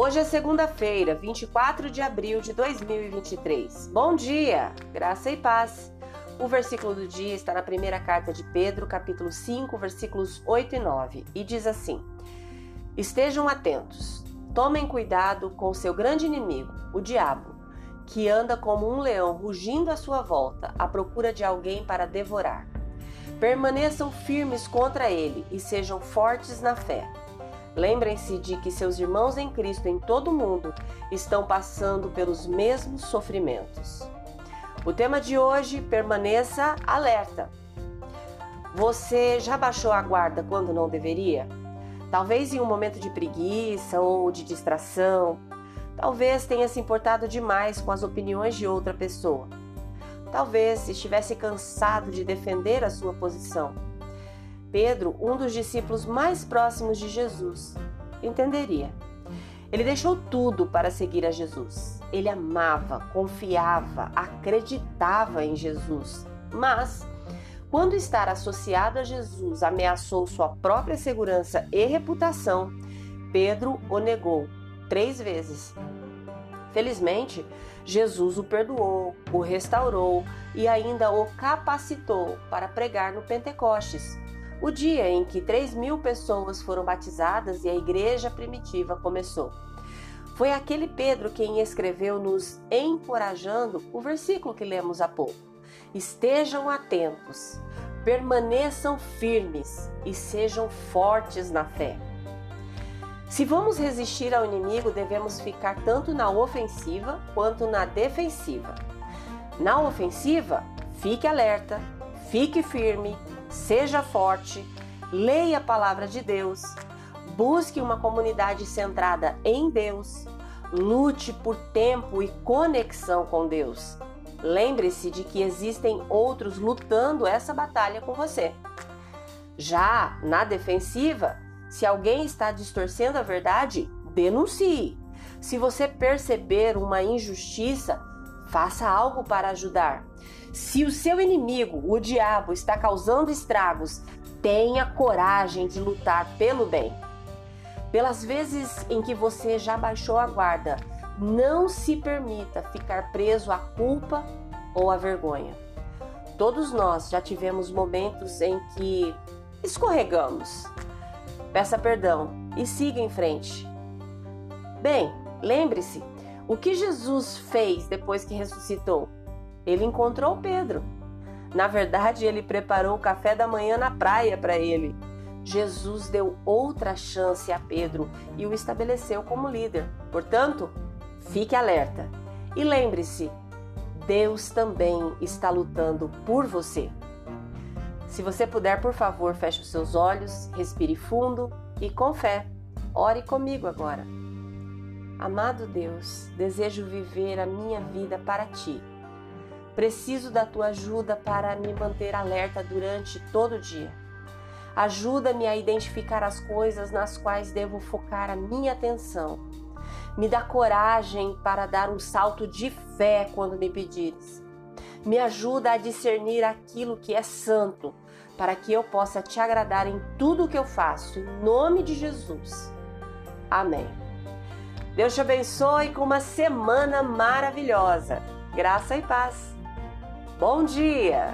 Hoje é segunda-feira, 24 de abril de 2023. Bom dia, graça e paz. O versículo do dia está na primeira carta de Pedro, capítulo 5, versículos 8 e 9, e diz assim: Estejam atentos, tomem cuidado com seu grande inimigo, o diabo, que anda como um leão rugindo à sua volta, à procura de alguém para devorar. Permaneçam firmes contra ele e sejam fortes na fé. Lembrem-se de que seus irmãos em Cristo em todo o mundo estão passando pelos mesmos sofrimentos. O tema de hoje: permaneça alerta. Você já baixou a guarda quando não deveria? Talvez em um momento de preguiça ou de distração. Talvez tenha se importado demais com as opiniões de outra pessoa. Talvez estivesse cansado de defender a sua posição Pedro, um dos discípulos mais próximos de Jesus, entenderia. Ele deixou tudo para seguir a Jesus. Ele amava, confiava, acreditava em Jesus. Mas, quando estar associado a Jesus ameaçou sua própria segurança e reputação, Pedro o negou três vezes. Felizmente, Jesus o perdoou, o restaurou e ainda o capacitou para pregar no Pentecostes o dia em que 3 mil pessoas foram batizadas e a igreja primitiva começou. Foi aquele Pedro quem escreveu, nos encorajando, o versículo que lemos há pouco. Estejam atentos, permaneçam firmes e sejam fortes na fé. Se vamos resistir ao inimigo, devemos ficar tanto na ofensiva quanto na defensiva. Na ofensiva, fique alerta, fique firme, seja forte, leia a palavra de Deus, busque uma comunidade centrada em Deus, lute por tempo e conexão com Deus. Lembre-se de que existem outros lutando essa batalha com você. Já na defensiva, se alguém está distorcendo a verdade, denuncie. Se você perceber uma injustiça, faça algo para ajudar. Se o seu inimigo, o diabo, está causando estragos, tenha coragem de lutar pelo bem. Pelas vezes em que você já baixou a guarda, não se permita ficar preso à culpa ou à vergonha. Todos nós já tivemos momentos em que escorregamos. Peça perdão e siga em frente. Bem, lembre-se, o que Jesus fez depois que ressuscitou? ele encontrou Pedro. Na verdade, ele preparou o café da manhã na praia para ele. Jesus deu outra chance a Pedro e o estabeleceu como líder. Portanto, fique alerta e lembre-se: Deus também está lutando por você. Se você puder, por favor, feche os seus olhos, respire fundo e com fé, ore comigo agora. Amado Deus, desejo viver a minha vida para ti Preciso da tua ajuda para me manter alerta durante todo o dia. Ajuda-me a identificar as coisas nas quais devo focar a minha atenção. Me dá coragem para dar um salto de fé quando me pedires. Me ajuda a discernir aquilo que é santo, para que eu possa te agradar em tudo o que eu faço, em nome de Jesus. Amém. Deus te abençoe com uma semana maravilhosa. Graça e paz. Bom dia!